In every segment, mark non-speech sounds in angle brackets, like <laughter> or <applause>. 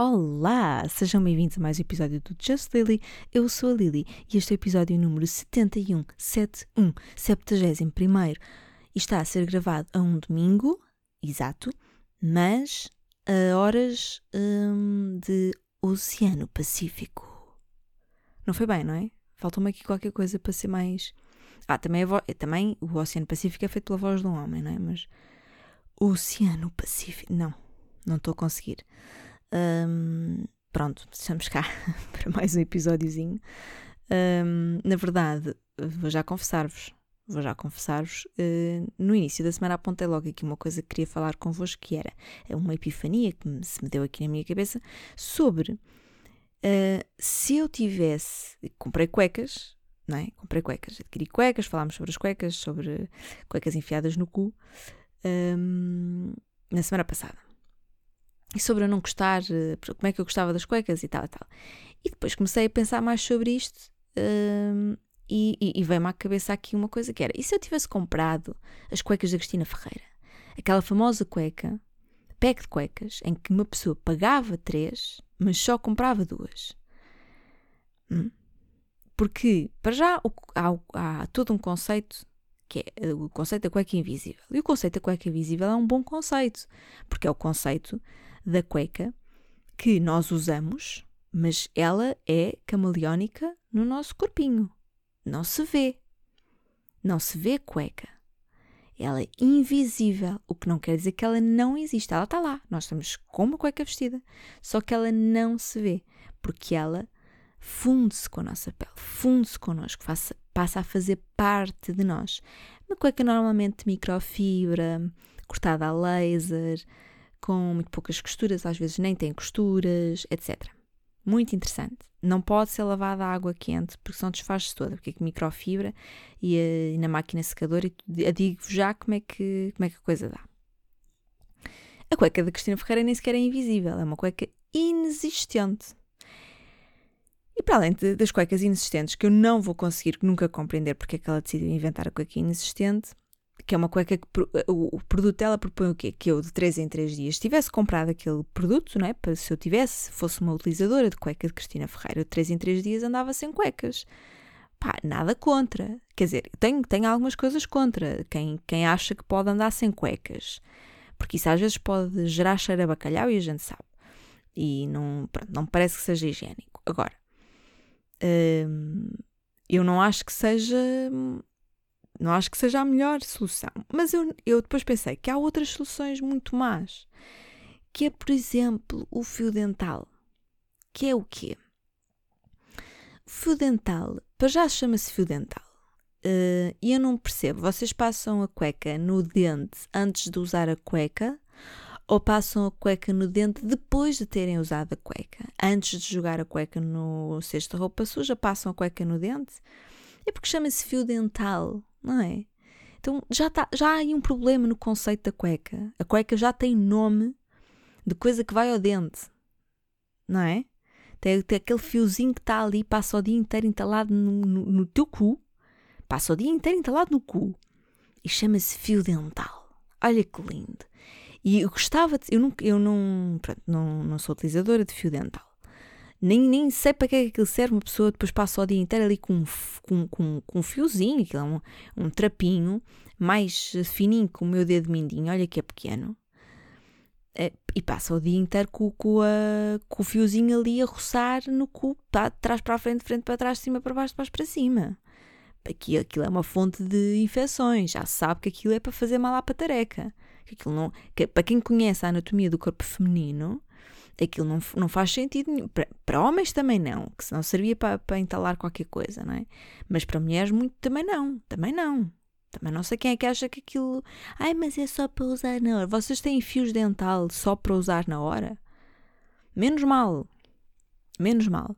Olá! Sejam bem-vindos a mais um episódio do Just Lily. Eu sou a Lily e este é o episódio número 71, 71, 71 e está a ser gravado a um domingo, exato, mas a horas hum, de Oceano Pacífico. Não foi bem, não é? Faltou-me aqui qualquer coisa para ser mais. Ah, também, também o Oceano Pacífico é feito pela voz de um homem, não é? Mas. Oceano Pacífico. Não, não estou a conseguir. Um, pronto, estamos cá <laughs> para mais um episódiozinho. Um, na verdade, vou já confessar-vos, vou já confessar-vos, uh, no início da semana apontei logo aqui uma coisa que queria falar convosco, que era uma epifania que se me deu aqui na minha cabeça, sobre uh, se eu tivesse, comprei cuecas, não é? Comprei cuecas, adquiri cuecas, falámos sobre as cuecas, sobre cuecas enfiadas no cu, um, na semana passada e sobre eu não gostar, eh, como é que eu gostava das cuecas e tal e tal. E depois comecei a pensar mais sobre isto um, e, e, e veio-me à cabeça aqui uma coisa que era: e se eu tivesse comprado as cuecas da Cristina Ferreira? Aquela famosa cueca, pack de cuecas, em que uma pessoa pagava três, mas só comprava duas. Hum? Porque, para já, há, há todo um conceito que é eh, o conceito da cueca invisível. E o conceito da cueca invisível é um bom conceito, porque é o conceito da cueca que nós usamos, mas ela é camaleónica no nosso corpinho. Não se vê. Não se vê cueca. Ela é invisível, o que não quer dizer que ela não existe. Ela está lá. Nós estamos com uma cueca vestida, só que ela não se vê, porque ela funde-se com a nossa pele, funde-se connosco, passa a fazer parte de nós. Uma cueca normalmente de microfibra, cortada a laser, com muito poucas costuras, às vezes nem tem costuras, etc. Muito interessante. Não pode ser lavada a água quente, porque senão desfaz-se toda, porque é que microfibra e, eh, e na máquina secadora, e digo-vos já como é, que, como é que a coisa dá. A cueca da Cristina Ferreira nem sequer é invisível, é uma cueca inexistente. E para além de, das cuecas inexistentes, que eu não vou conseguir nunca compreender porque é que ela decidiu inventar a cueca inexistente, que é uma cueca que o, produto dela propõe o quê? Que eu de 3 em 3 dias tivesse comprado aquele produto, não é? Se eu tivesse, fosse uma utilizadora de cueca de Cristina Ferreira, de 3 em 3 dias andava sem cuecas. Pá, nada contra. Quer dizer, tenho, tenho algumas coisas contra quem, quem acha que pode andar sem cuecas. Porque isso às vezes pode gerar cheiro a bacalhau e a gente sabe. E não, pronto, não parece que seja higiênico. Agora, hum, eu não acho que seja não acho que seja a melhor solução. Mas eu, eu depois pensei que há outras soluções muito más. Que é, por exemplo, o fio dental. Que é o quê? O fio dental, para já chama-se fio dental. Uh, e eu não percebo, vocês passam a cueca no dente antes de usar a cueca ou passam a cueca no dente depois de terem usado a cueca? Antes de jogar a cueca no cesto de roupa suja, passam a cueca no dente? É porque chama-se fio dental não é? Então já, tá, já há aí um problema no conceito da cueca. A cueca já tem nome de coisa que vai ao dente, não é? Tem, tem aquele fiozinho que está ali, passa o dia inteiro entalado no, no, no teu cu, passa o dia inteiro entalado no cu e chama-se fio dental. Olha que lindo. E eu gostava de. Eu, não, eu não, pronto, não, não sou utilizadora de fio dental nem, nem sei para que é que aquilo serve. Uma pessoa depois passa o dia inteiro ali com, com, com, com um fiozinho, aquilo é um, um trapinho mais fininho que o meu dedo mindinho, olha que é pequeno. É, e passa o dia inteiro com, com, a, com o fiozinho ali a roçar no cu, tá, de trás para a frente, de frente para trás, de cima para baixo, de baixo para cima. Aqui, aquilo é uma fonte de infecções, já sabe que aquilo é para fazer mal à patareca. Que aquilo não, que, para quem conhece a anatomia do corpo feminino, aquilo não, não faz sentido nenhum. Para, para homens também não, que senão servia para, para entalar qualquer coisa, não é? Mas para mulheres muito também não, também não. Também não sei quem é que acha que aquilo. Ai, mas é só para usar na hora. Vocês têm fios dental só para usar na hora? Menos mal. Menos mal.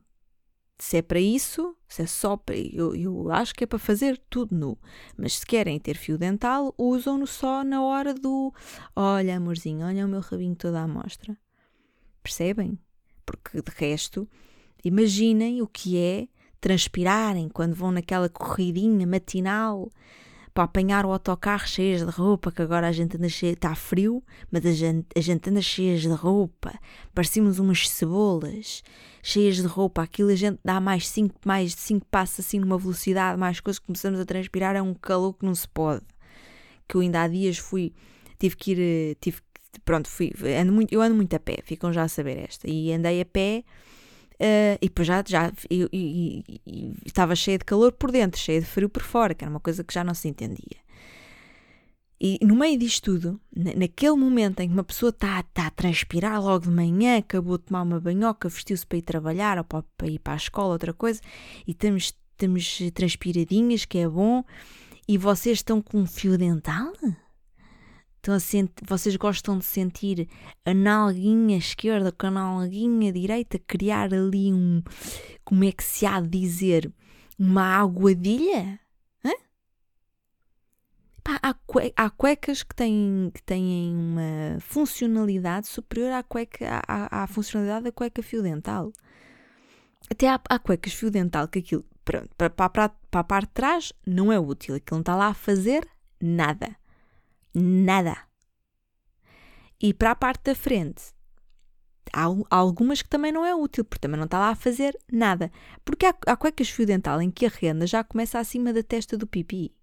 Se é para isso, se é só para. Eu, eu acho que é para fazer tudo nu. Mas se querem ter fio dental, usam-no só na hora do. Olha, amorzinho, olha o meu rabinho toda à mostra. Percebem? Porque de resto, imaginem o que é transpirarem quando vão naquela corridinha matinal para apanhar o autocarro cheias de roupa, que agora a gente anda cheia, está frio, mas a gente, a gente anda cheias de roupa, parecemos umas cebolas, cheias de roupa, aquilo a gente dá mais cinco, mais de 5 passos assim numa velocidade, mais coisas, começamos a transpirar, é um calor que não se pode. Que eu ainda há dias fui, tive que ir, eh, tive, pronto, fui, ando muito, eu ando muito a pé, ficam já a saber esta, e andei a pé, Uh, e depois já, já e, e, e, estava cheia de calor por dentro, cheia de frio por fora, que era uma coisa que já não se entendia. E no meio disto tudo, naquele momento em que uma pessoa está tá a transpirar logo de manhã, acabou de tomar uma banhoca, vestiu-se para ir trabalhar ou para, para, ir para a escola, outra coisa, e estamos, estamos transpiradinhas, que é bom, e vocês estão com um fio dental? Estão a vocês gostam de sentir a nalguinha esquerda com a nalguinha direita, criar ali um, como é que se há de dizer, uma aguadilha? Hã? Pá, há, cue, há, cuecas que têm, que têm uma funcionalidade superior à, cueca, à, à funcionalidade da cueca fio dental. Até há, há cuecas fio dental que aquilo, pronto, para, para, para a parte de trás, não é útil. Aquilo não está lá a fazer nada nada. E para a parte da frente, há, algumas que também não é útil, porque também não está lá a fazer nada. Porque há, há cuecas fio dental em que a renda já começa acima da testa do pipi.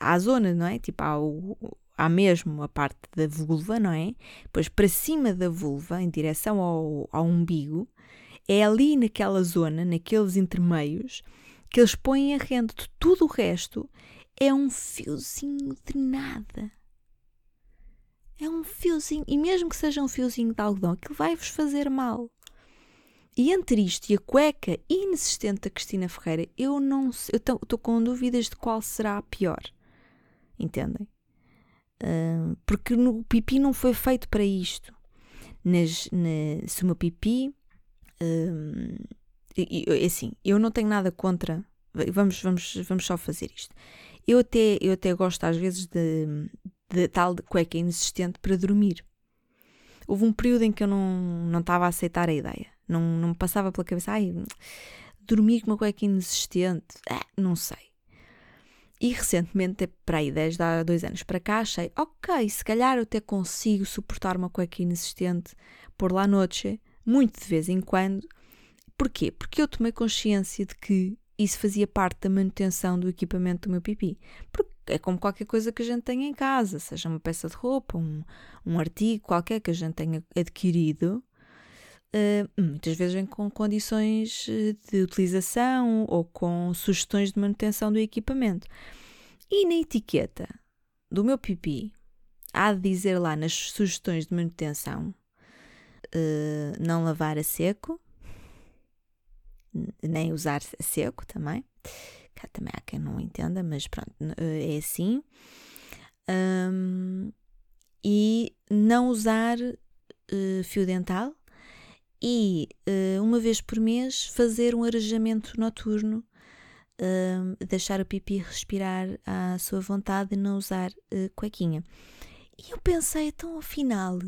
Há a zona, não é? Tipo, há, o, há mesmo a parte da vulva, não é? Depois para cima da vulva, em direção ao, ao umbigo, é ali naquela zona, naqueles intermeios, que eles põem a renda. Tudo o resto é um fiozinho de nada. É um fiozinho, e mesmo que seja um fiozinho de algodão, aquilo vai-vos fazer mal. E entre isto e a cueca inexistente da Cristina Ferreira, eu não eu estou com dúvidas de qual será a pior. Entendem? Uh, porque no, o pipi não foi feito para isto. Nas, na, se o meu pipi. Uh, assim, eu não tenho nada contra. Vamos, vamos, vamos só fazer isto. Eu até, eu até gosto às vezes de, de tal de cueca inexistente para dormir. Houve um período em que eu não, não estava a aceitar a ideia. Não, não me passava pela cabeça, ai, dormir com uma cueca inexistente, ah, não sei. E recentemente, para aí, desde há dois anos para cá, achei, ok, se calhar eu até consigo suportar uma cueca inexistente por lá noite, muito de vez em quando. Porquê? Porque eu tomei consciência de que isso fazia parte da manutenção do equipamento do meu pipi. Porque é como qualquer coisa que a gente tenha em casa, seja uma peça de roupa, um, um artigo qualquer que a gente tenha adquirido, uh, muitas vezes vem com condições eh, de utilização ou com sugestões de manutenção do equipamento. E na etiqueta do meu pipi, há de dizer lá nas sugestões de manutenção uh, não lavar a seco, nem usar a seco também. Cá também há quem não entenda, mas pronto, é assim. Um, e não usar uh, fio dental e uh, uma vez por mês fazer um arejamento noturno, uh, deixar o pipi respirar à sua vontade e não usar uh, cuequinha. E eu pensei, então afinal,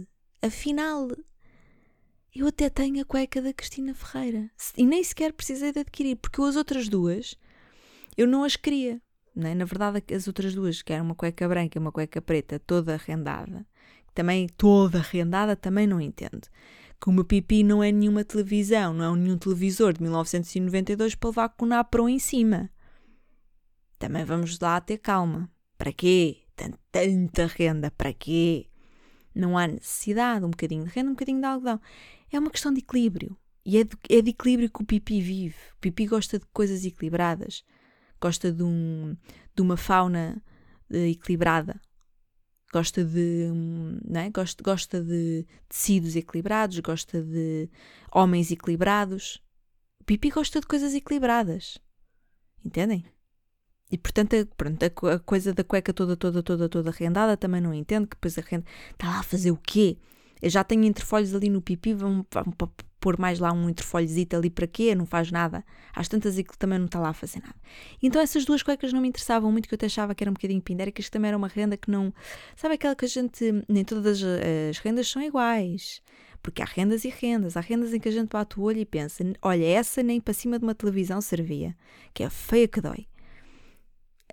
afinal, eu até tenho a cueca da Cristina Ferreira e nem sequer precisei de adquirir, porque as outras duas eu não as queria. Né? Na verdade, as outras duas, que eram uma cueca branca e uma cueca preta, toda arrendada, também toda arrendada, também não entendo. Que o meu pipi não é nenhuma televisão, não é nenhum televisor de 1992 para levar com o napron em cima. Também vamos lá ter calma. Para quê? Tanta renda, para quê? Não há necessidade, um bocadinho de renda, um bocadinho de algodão. É uma questão de equilíbrio. E é de, é de equilíbrio que o pipi vive. O pipi gosta de coisas equilibradas gosta de, um, de uma fauna uh, equilibrada, gosta de, um, é? gosta, gosta de tecidos equilibrados, gosta de homens equilibrados. O Pipi gosta de coisas equilibradas. Entendem? E portanto, a, pronto, a, coisa da cueca toda, toda, toda, toda arrendada também não entendo, que depois a renda está lá a fazer o quê? Eu já tenho interfolhos ali no pipi, vão, vão pôr mais lá um interfolhozito ali para quê? Não faz nada. Às tantas que também não está lá a fazer nada. Então essas duas cuecas não me interessavam muito, que eu até achava que era um bocadinho pindéricas, que também era uma renda que não... Sabe aquela que a gente... Nem todas as rendas são iguais. Porque há rendas e rendas. Há rendas em que a gente bate o olho e pensa, olha, essa nem para cima de uma televisão servia. Que é feia que dói.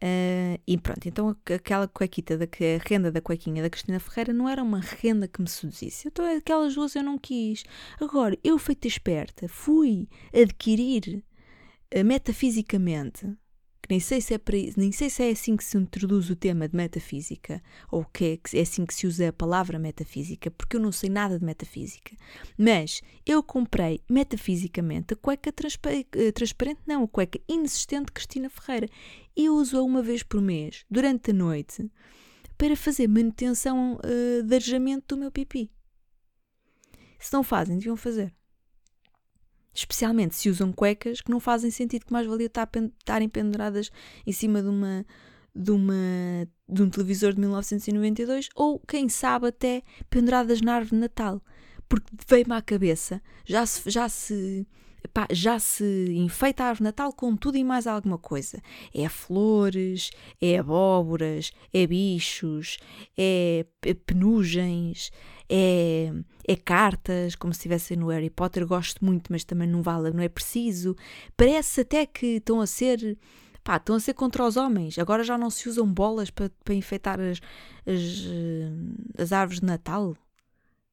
Uh, e pronto, então aquela cuequita, da, a renda da cuequinha da Cristina Ferreira não era uma renda que me seduzisse. Então aquelas duas eu não quis. Agora, eu feita esperta, fui adquirir uh, metafisicamente nem sei se é para, nem sei se é assim que se introduz o tema de metafísica ou que é, é assim que se usa a palavra metafísica, porque eu não sei nada de metafísica. Mas eu comprei metafisicamente a cueca transpa eh, transparente, não, a cueca inexistente Cristina Ferreira e uso-a uma vez por mês, durante a noite, para fazer manutenção uh, de arejamento do meu pipi. Se não fazem, deviam fazer. Especialmente se usam cuecas que não fazem sentido, que mais valia estarem penduradas em cima de uma, de, uma, de um televisor de 1992 ou, quem sabe, até penduradas na árvore de Natal. Porque veio-me à cabeça, já se, já se Já se enfeita a árvore Natal com tudo e mais alguma coisa. É flores, é abóboras, é bichos, é penugens, é, é cartas, como se estivesse no Harry Potter. Gosto muito, mas também não vale, não é preciso. Parece até que estão a ser. Pá, estão a ser contra os homens. Agora já não se usam bolas para, para enfeitar as, as, eh, as árvores de Natal.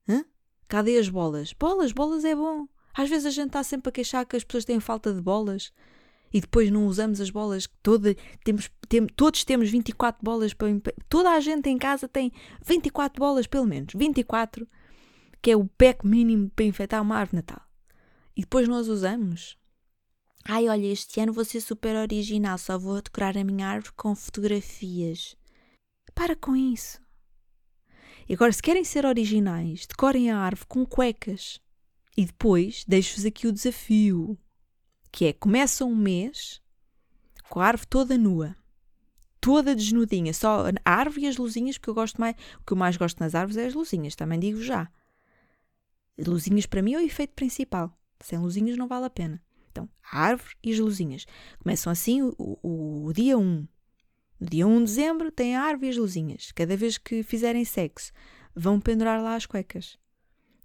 Hã? Cadê as bolas? Bolas, bolas é bom. Às vezes a gente está sempre a queixar que as pessoas têm falta de bolas e depois não usamos as bolas. Toda, temos, tem, todos temos 24 bolas para. Toda a gente em casa tem 24 bolas, pelo menos. 24, que é o pack mínimo para enfeitar uma árvore Natal. E depois nós usamos. Ai, olha, este ano vou ser super original, só vou decorar a minha árvore com fotografias. Para com isso. E agora, se querem ser originais, decorem a árvore com cuecas. E depois deixo-vos aqui o desafio, que é começa um mês com a árvore toda nua, toda desnudinha, só a árvore e as luzinhas, porque eu gosto mais, o que eu mais gosto nas árvores é as luzinhas, também digo já. Luzinhas para mim é o efeito principal. Sem luzinhas não vale a pena. Então, a árvore e as luzinhas. Começam assim o, o, o dia 1. No dia 1 de dezembro tem a árvore e as luzinhas. Cada vez que fizerem sexo, vão pendurar lá as cuecas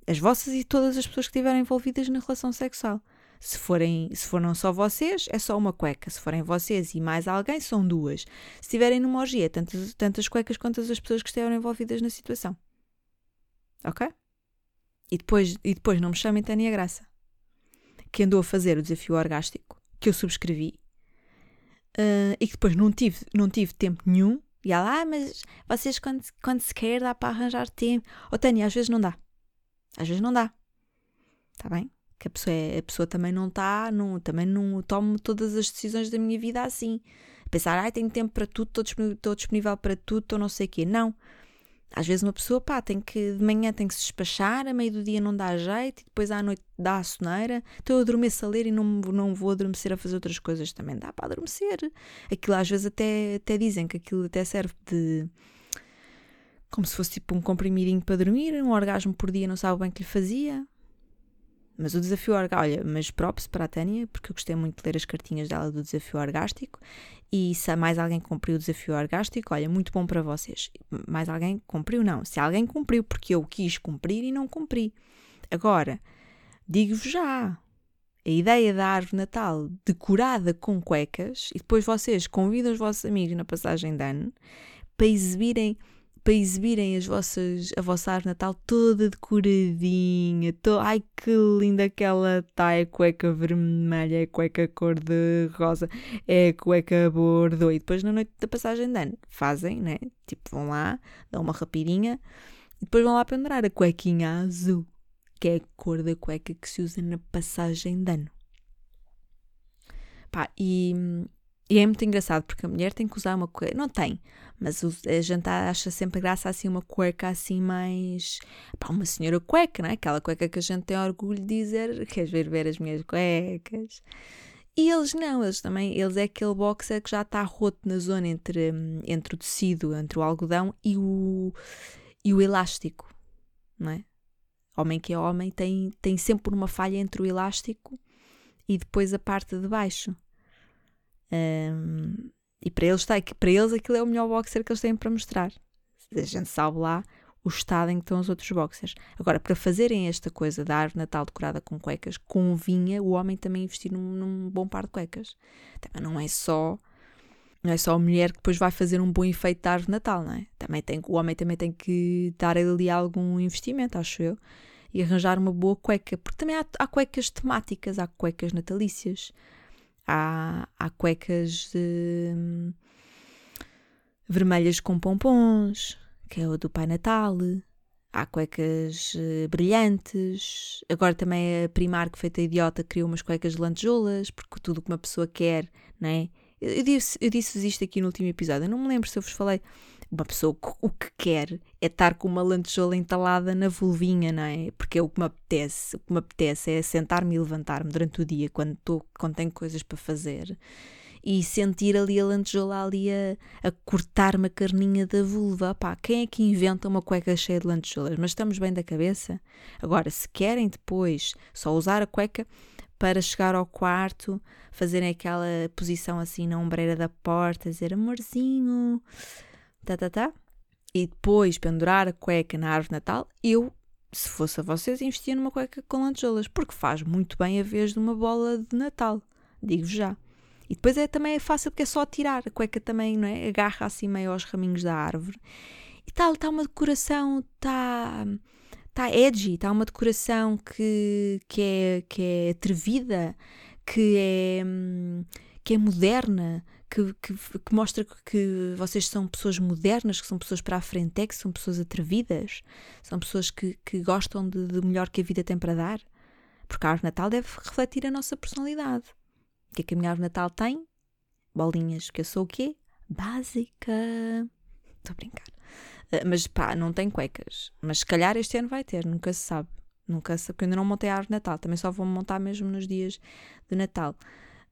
as vossas e todas as pessoas que estiverem envolvidas na relação sexual. Se, forem, se foram só vocês, é só uma cueca. Se forem vocês e mais alguém, são duas. Se estiverem numa orgia, tantas, tantas cuecas quanto as pessoas que estiveram envolvidas na situação. Ok? E depois, e depois não me chamem Tânia Graça, que andou a fazer o desafio orgástico, que eu subscrevi, uh, e que depois não tive, não tive tempo nenhum. E ela, ah, mas vocês quando, quando se quer dá para arranjar tempo. Oh, Tânia, às vezes não dá. Às vezes não dá. Está bem? Que a pessoa, é, a pessoa também não está, não, também não tomo todas as decisões da minha vida assim. Pensar, ai, ah, tenho tempo para tudo, estou disponível, disponível para tudo, estou não sei o quê. Não. Às vezes uma pessoa, pá, tem que, de manhã tem que se despachar, a meio do dia não dá jeito, e depois à noite dá a soneira. Então eu adormeço a ler e não, não vou adormecer a fazer outras coisas também. Dá para adormecer. Aquilo às vezes até, até dizem que aquilo até serve de como se fosse tipo um comprimidinho para dormir, um orgasmo por dia, não sabe bem que lhe fazia. Mas o desafio orgástico, olha, mas props para a Tânia, porque eu gostei muito de ler as cartinhas dela do desafio orgástico. E se mais alguém cumpriu o desafio orgástico, olha, muito bom para vocês. Mais alguém cumpriu? Não. Se alguém cumpriu, porque eu quis cumprir e não cumpri. Agora, digo-vos já, a ideia da árvore natal decorada com cuecas e depois vocês convidam os vossos amigos na passagem de ano para exibirem para exibirem as vossas, a vossa árvore natal toda decoradinha. To... Ai que linda que ela está! É cueca vermelha, é cueca cor de rosa, é cueca bordo. E depois na noite da passagem de ano fazem, né? Tipo, vão lá, dão uma rapidinha e depois vão lá pendurar a cuequinha azul, que é a cor da cueca que se usa na passagem de ano. Pá, e e é muito engraçado porque a mulher tem que usar uma cueca. Não tem, mas a gente acha sempre graça assim uma cueca assim mais. Pá, uma senhora cueca, não é? Aquela cueca que a gente tem orgulho de dizer: <laughs> queres ver, ver as minhas cuecas? E eles não, eles também, eles é aquele boxer que já está roto na zona entre, entre o tecido, entre o algodão e o, e o elástico, não é? Homem que é homem tem, tem sempre uma falha entre o elástico e depois a parte de baixo. E para eles, está, para eles aquilo é o melhor boxer que eles têm para mostrar. A gente sabe lá o estado em que estão os outros boxers. Agora, para fazerem esta coisa da árvore natal decorada com cuecas, convinha o homem também investir num, num bom par de cuecas. Também não é só Não é só a mulher que depois vai fazer um bom efeito de árvore Natal, não é? Também tem, o homem também tem que dar ali algum investimento, acho eu, e arranjar uma boa cueca, porque também há, há cuecas temáticas, há cuecas natalícias, há, há cuecas hum, vermelhas com pompons, que é o do Pai Natal, há cuecas uh, brilhantes. Agora também a Primark, feita idiota, criou umas cuecas de lantejoulas, porque tudo o que uma pessoa quer, não é? Eu, eu disse isto aqui no último episódio, eu não me lembro se eu vos falei. Uma pessoa o que quer é estar com uma lantejola entalada na vulvinha, não é? Porque é o que me apetece. O que me apetece é sentar-me e levantar-me durante o dia quando, tô, quando tenho coisas para fazer e sentir ali a lantejola ali a, a cortar-me a carninha da vulva. Pá, quem é que inventa uma cueca cheia de lantejoulas? Mas estamos bem da cabeça? Agora, se querem depois só usar a cueca para chegar ao quarto, fazerem aquela posição assim na ombreira da porta, dizer amorzinho, tá, tá, tá, e depois pendurar a cueca na árvore Natal, eu se fosse a vocês, investia numa cueca com lantejoulas, porque faz muito bem a vez de uma bola de Natal. Digo já. E depois é, também é fácil porque é só tirar. A cueca também, não é? Agarra assim meio aos raminhos da árvore. E tal, está uma decoração, está tá edgy, está uma decoração que, que, é, que é atrevida, que é, que é moderna, que, que, que, mostra que vocês são pessoas modernas, que são pessoas para a frente, é que são pessoas atrevidas, são pessoas que, que gostam de, de melhor que a vida tem para dar. Porque a árvore Natal deve refletir a nossa personalidade. O que é que a minha árvore Natal tem? Bolinhas, que eu sou o quê? Básica. Estou a brincar. Uh, mas pá, não tem cuecas. Mas se calhar este ano vai ter, nunca se sabe. Nunca se sabe, porque eu ainda não montei a árvore Natal. Também só vou montar mesmo nos dias de Natal.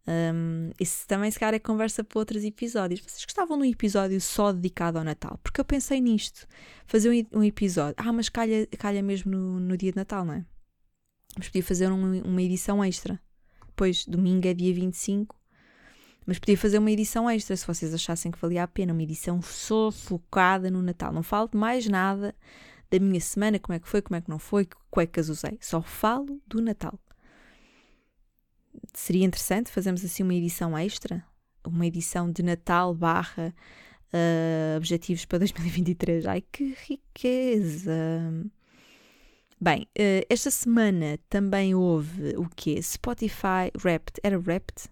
Um, isso também se calhar é conversa para outros episódios. Vocês gostavam de um episódio só dedicado ao Natal? Porque eu pensei nisto. Fazer um, um episódio. Ah, mas calha, calha mesmo no, no, dia de Natal, não é? Mas podia fazer um, uma edição extra depois, domingo é dia 25. Mas podia fazer uma edição extra se vocês achassem que valia a pena. Uma edição só focada no Natal. Não falo de mais nada da minha semana, como é que foi, como é que não foi, que cuecas usei. Só falo do Natal. Seria interessante fazermos assim uma edição extra? Uma edição de Natal barra uh, objetivos para <laughs> 2023. Ai, que riqueza! Bem, uh, esta semana também houve o quê? Spotify Wrapped. Era Wrapped?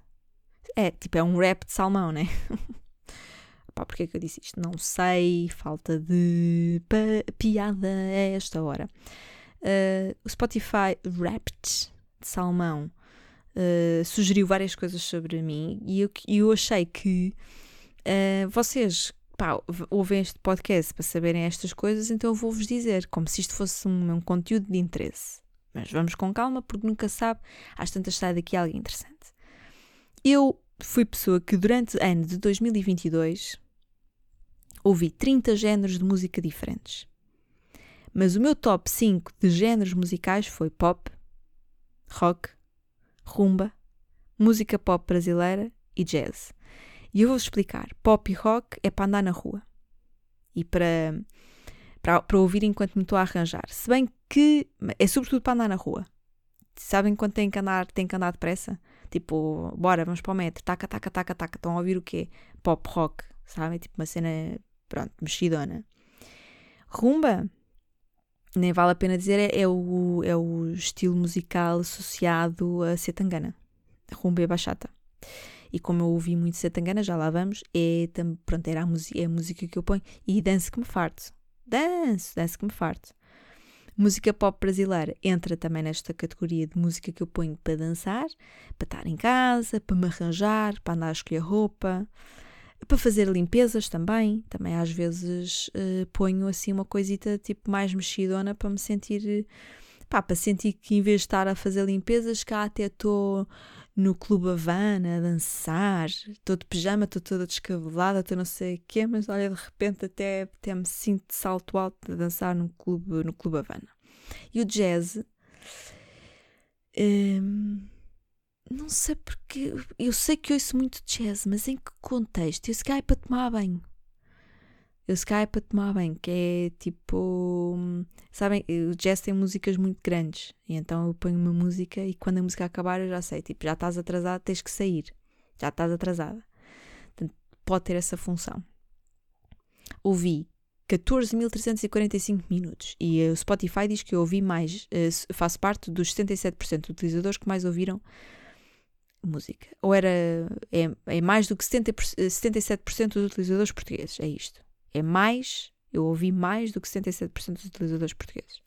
É, tipo, é um rap de salmão, né? <laughs> Pá, porquê é que eu disse isto? Não sei, falta de piada a esta hora. Uh, o Spotify Wrapped de salmão uh, sugeriu várias coisas sobre mim e eu, eu achei que vocês pá, ouvem este podcast para saberem estas coisas, então eu vou-vos dizer, como se isto fosse um, um, conteúdo de interesse. Mas vamos com calma, porque nunca sabe, às tantas sai daqui algo interessante. Eu fui pessoa que durante o ano de 2022 ouvi 30 géneros de música diferentes. Mas o meu top 5 de géneros musicais foi pop, rock, rumba, música pop brasileira e jazz. E eu vou-vos explicar. Pop e rock é para andar na rua. E para, para, para ouvir enquanto me estou a arranjar. Se bem que é sobretudo para andar na rua. Sabem quando tem que andar, tem que andar depressa? Tipo, bora, vamos para o metro. Taca, taca, taca, taca. Estão a ouvir o quê? Pop rock. Sabem? Tipo uma cena, pronto, mexidona. Rumba, nem vale a pena dizer, é, é, o, é o estilo musical associado a Setangana. Rumba e bachata. E como eu ouvi muito Setangana, já lá vamos, é, pronto, era a, é a música que eu ponho. E danço que me farto. Danço, danço que me farto. Música pop brasileira entra também nesta categoria de música que eu ponho para dançar, para estar em casa, para me arranjar, para andar a escolher roupa, para fazer limpezas também. Também às vezes uh, ponho assim uma coisita tipo mais mexidona para me sentir, pá, para sentir que em vez de estar a fazer limpezas, cá até estou no Clube Havana a dançar, estou de pijama, estou toda descabelada, estou não sei o quê, mas olha, de repente até, até me sinto de salto alto a dançar no Clube, no clube Havana. E o jazz, hum, não sei porque, eu sei que ouço muito jazz, mas em que contexto? Eu se calhar é para tomar banho. Eu se calhar é para tomar banho, que é tipo. Sabem, o jazz tem músicas muito grandes, e então eu ponho uma música e quando a música acabar eu já sei, tipo, já estás atrasado, tens que sair. Já estás atrasada. Portanto, pode ter essa função. Ouvi 14.345 minutos e o Spotify diz que eu ouvi mais, uh, faço parte dos 77% de utilizadores que mais ouviram música. Ou era. É, é mais do que 70, 77% dos utilizadores portugueses. É isto. É mais. Eu ouvi mais do que 77% dos utilizadores portugueses.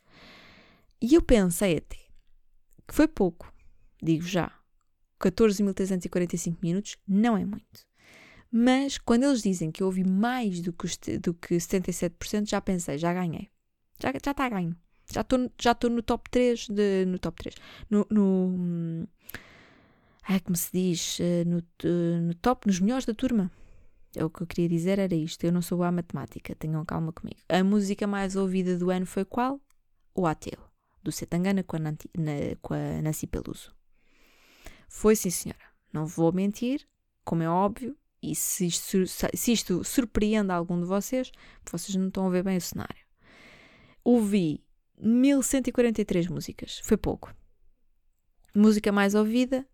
E eu pensei até que foi pouco. Digo já. 14.345 minutos não é muito. Mas quando eles dizem que eu ouvi mais do que, do que 77%, já pensei, já ganhei. Já, está ganho. Já estou já no top 3 de, no top 3. No, no Ai, como se diz? Eh, no, no top, nos melhores da turma. É o que eu queria dizer, era isto. Eu não sou boa à matemática, tenham calma comigo. A música mais ouvida do ano foi qual? O Ateu, do Setangana com a, Nanti, na, com a Nancy Peluso. Foi sim, senhora. Não vou mentir, como é óbvio, e se isto, se isto surpreende algum de vocês, vocês não estão a ver bem o cenário. Ouvi 1143 músicas, foi pouco. Música mais ouvida,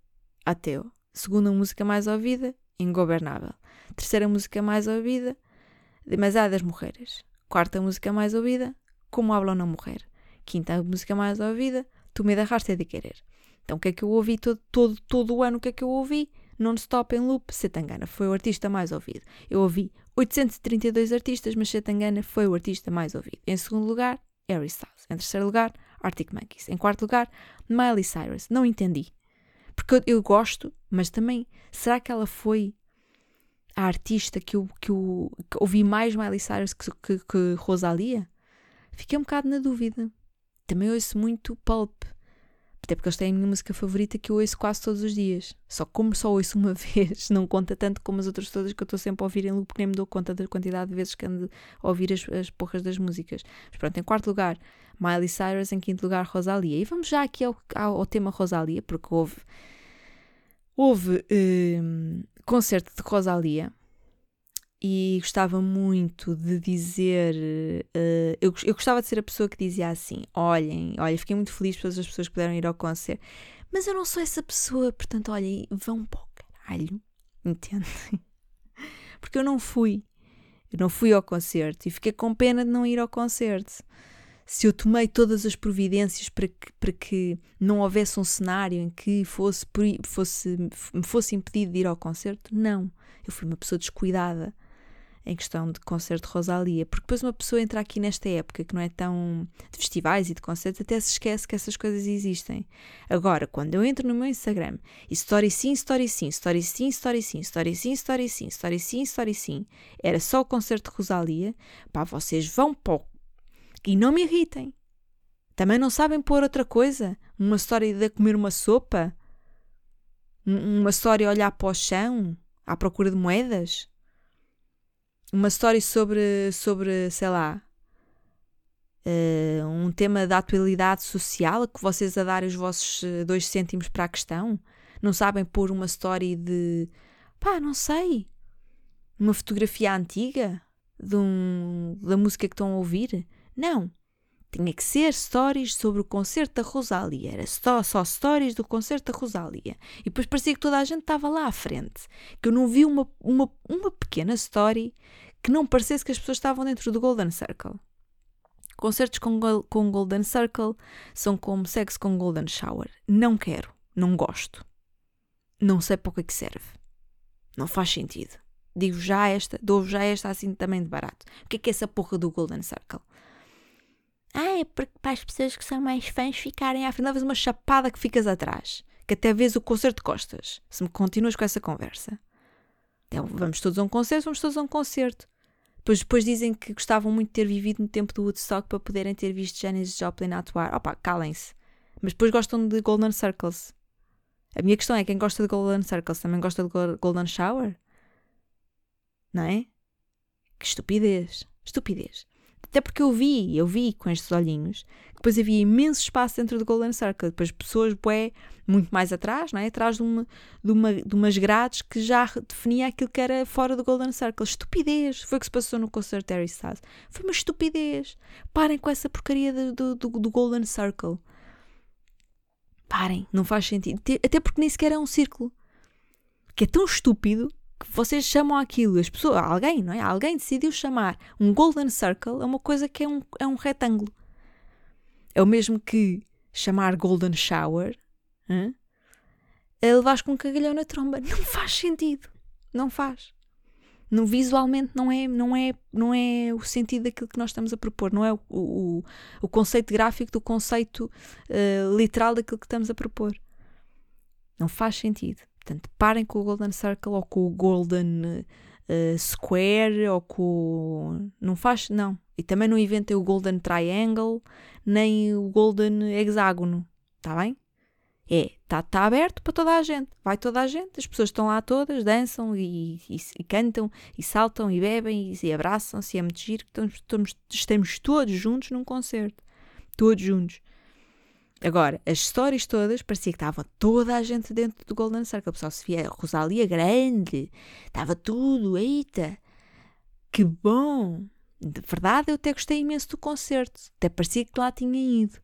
Ateu. Segunda música mais ouvida, Ingobernável. Terceira música mais ouvida, Demasiadas Mulheres. Quarta música mais ouvida, Como Hablam Não Morrer. Quinta música mais ouvida, Tu me derraste de querer. Então o que é que eu ouvi todo, todo, todo o ano? O que é que eu ouvi? Non-stop em loop, Setangana foi o artista mais ouvido. Eu ouvi 832 artistas, mas Setangana foi o artista mais ouvido. Em segundo lugar, Harry Styles. Em terceiro lugar, Arctic Monkeys. Em quarto lugar, Miley Cyrus. Não entendi. Porque eu, eu, gosto, mas também, será que ela foi a artista que eu, que eu que ouvi mais Miley Cyrus que, que, que Rosalia? Fiquei um bocado na dúvida. Também ouço muito Pulp. Até porque eles têm a minha música favorita que eu ouço quase todos os dias. Só que como só ouço uma <laughs> vez, não conta tanto como as outras todas que eu estou sempre a ouvir em loop, nem me dou conta da quantidade de vezes que ando a ouvir as, as porras das músicas. Mas pronto, em quarto lugar, Miley Cyrus, em quinto lugar, Rosalia. E vamos já aqui ao, ao, ao tema Rosalia, porque houve, houve um, concerto de Rosalia e gostava muito de dizer. Uh, eu, eu gostava de ser a pessoa que dizia assim: olhem, olha, fiquei muito feliz por todas as pessoas que puderam ir ao concerto, mas eu não sou essa pessoa, portanto, olhem, vão para o caralho, entendem? <laughs> Porque eu não fui. Eu não fui ao concerto e fiquei com pena de não ir ao concerto se eu tomei todas as providências para que, para que não houvesse um cenário em que fosse, fosse, me fosse impedido de ir ao concerto, não. Eu fui uma pessoa descuidada em questão de concerto de Rosalia, porque depois uma pessoa entra aqui nesta época que não é tão de festivais e de concertos, até se esquece que essas coisas existem. Agora, quando eu entro no meu Instagram e story sim, story sim, story sim, story sim, story sim, story sim, story sim, story sim, era só o concerto de Rosalia, pá, vocês vão para o e não me irritem. Também não sabem pôr outra coisa? Uma história de comer uma sopa? Uma história olhar para o chão à procura de moedas? Uma história sobre, sobre sei lá, uh, um tema da atualidade social que vocês a darem os vossos eh, dois cêntimos para a questão? Não sabem pôr uma história de, pá, não sei, uma fotografia antiga de um, da música que estão a ouvir? Não. Tinha que ser stories sobre o concerto da Rosalia. Era só, só stories do concerto da Rosalia. E depois parecia que toda a gente estava lá à frente. Que eu não vi uma, uma, uma pequena story que não parecesse que as pessoas estavam dentro do Golden Circle. Concertos com, com Golden Circle são como sexo com Golden Shower. Não quero. Não gosto. Não sei para o que é que serve. Não faz sentido. Digo já esta, dou já esta assim também de barato. O que é que é essa porra do Golden Circle? Ah, é para, para as pessoas que são mais fãs ficarem à frente. Levas uma chapada que ficas atrás. Que até vês o concerto de costas. Se me continuas com essa conversa. Então, vamos todos a um concerto, vamos todos a um concerto. Depois, depois dizem que gostavam muito de ter vivido no tempo do Woodstock para poderem ter visto Janis Joplin a atuar. Opa, calem-se. Mas depois gostam de Golden Circles. A minha questão é: quem gosta de Golden Circles também gosta de Golden Shower? Não é? Que estupidez. Estupidez. Até porque eu vi, eu vi com estes olhinhos, depois havia imenso espaço dentro do Golden Circle, depois pessoas bué, muito mais atrás, não é? atrás de, uma, de, uma, de umas grades que já definia aquilo que era fora do Golden Circle. Estupidez! Foi o que se passou no concerto de Harry Styles. Foi uma estupidez! Parem com essa porcaria do, do, do Golden Circle. Parem, não faz sentido. Até porque nem sequer é um círculo. Que é tão estúpido que vocês chamam aquilo, as pessoas, alguém, não é? Alguém decidiu chamar um Golden Circle a uma coisa que é um, é um retângulo. É o mesmo que chamar Golden Shower hein? a levar com um cagalhão na tromba. <laughs> Não faz sentido. Não faz. No, visualmente não é, não, é, não é o sentido daquilo que nós estamos a propor, não é o, o, o conceito gráfico do conceito uh, literal daquilo que estamos a propor. Não faz sentido. Portanto, parem com o Golden Circle ou com o Golden uh, Square ou com. Não faz. Não. E também não inventem o Golden Triangle nem o Golden Hexágono. Está bem? É, está tá aberto para toda a gente. Vai toda a gente, as pessoas estão lá todas, dançam e, e, e cantam e saltam e bebem e, e abraçam-se. É muito giro. Estamos, estamos, estamos todos juntos num concerto. Todos juntos. Agora, as histórias todas, parecia que estava toda a gente dentro do Golden Circle. Pessoal se via Rosalia grande, estava tudo, eita, que bom. De verdade, eu até gostei imenso do concerto. Até parecia que lá tinha ido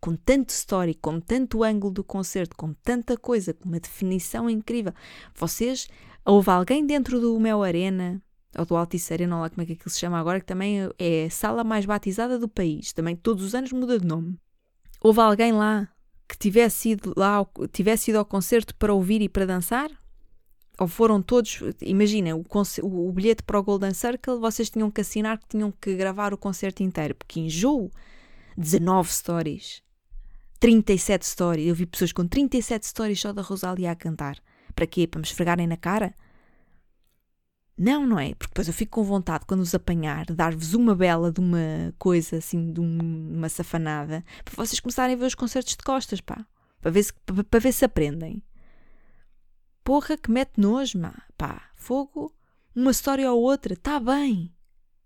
com tanto story, com tanto ângulo do concerto, com tanta coisa, com uma definição incrível. Vocês, houve alguém dentro do Mel Arena, ou do Altice Arena, lá como é que aquilo se chama agora, que também é a sala mais batizada do país, também todos os anos muda de nome. Houve alguém lá que tivesse ido lá, tivesse ido ao concerto para ouvir e para dançar? Ou foram todos, imagina, o, o, bilhete para o Golden Circle, vocês tinham que assinar que tinham que gravar o concerto inteiro, porque enjoo 19 stories. 37 stories. Eu vi pessoas com 37 stories só da Rosalia a cantar. Para quê? Para me esfregarem na cara? Não, não é? Porque depois eu fico com vontade, quando os apanhar, dar-vos uma bela de uma coisa, assim, de uma safanada, para vocês começarem a ver os concertos de costas, pá. Para ver se, para, para ver se aprendem. Porra, que mete nojo, pá. Fogo. Uma história ou outra, tá bem.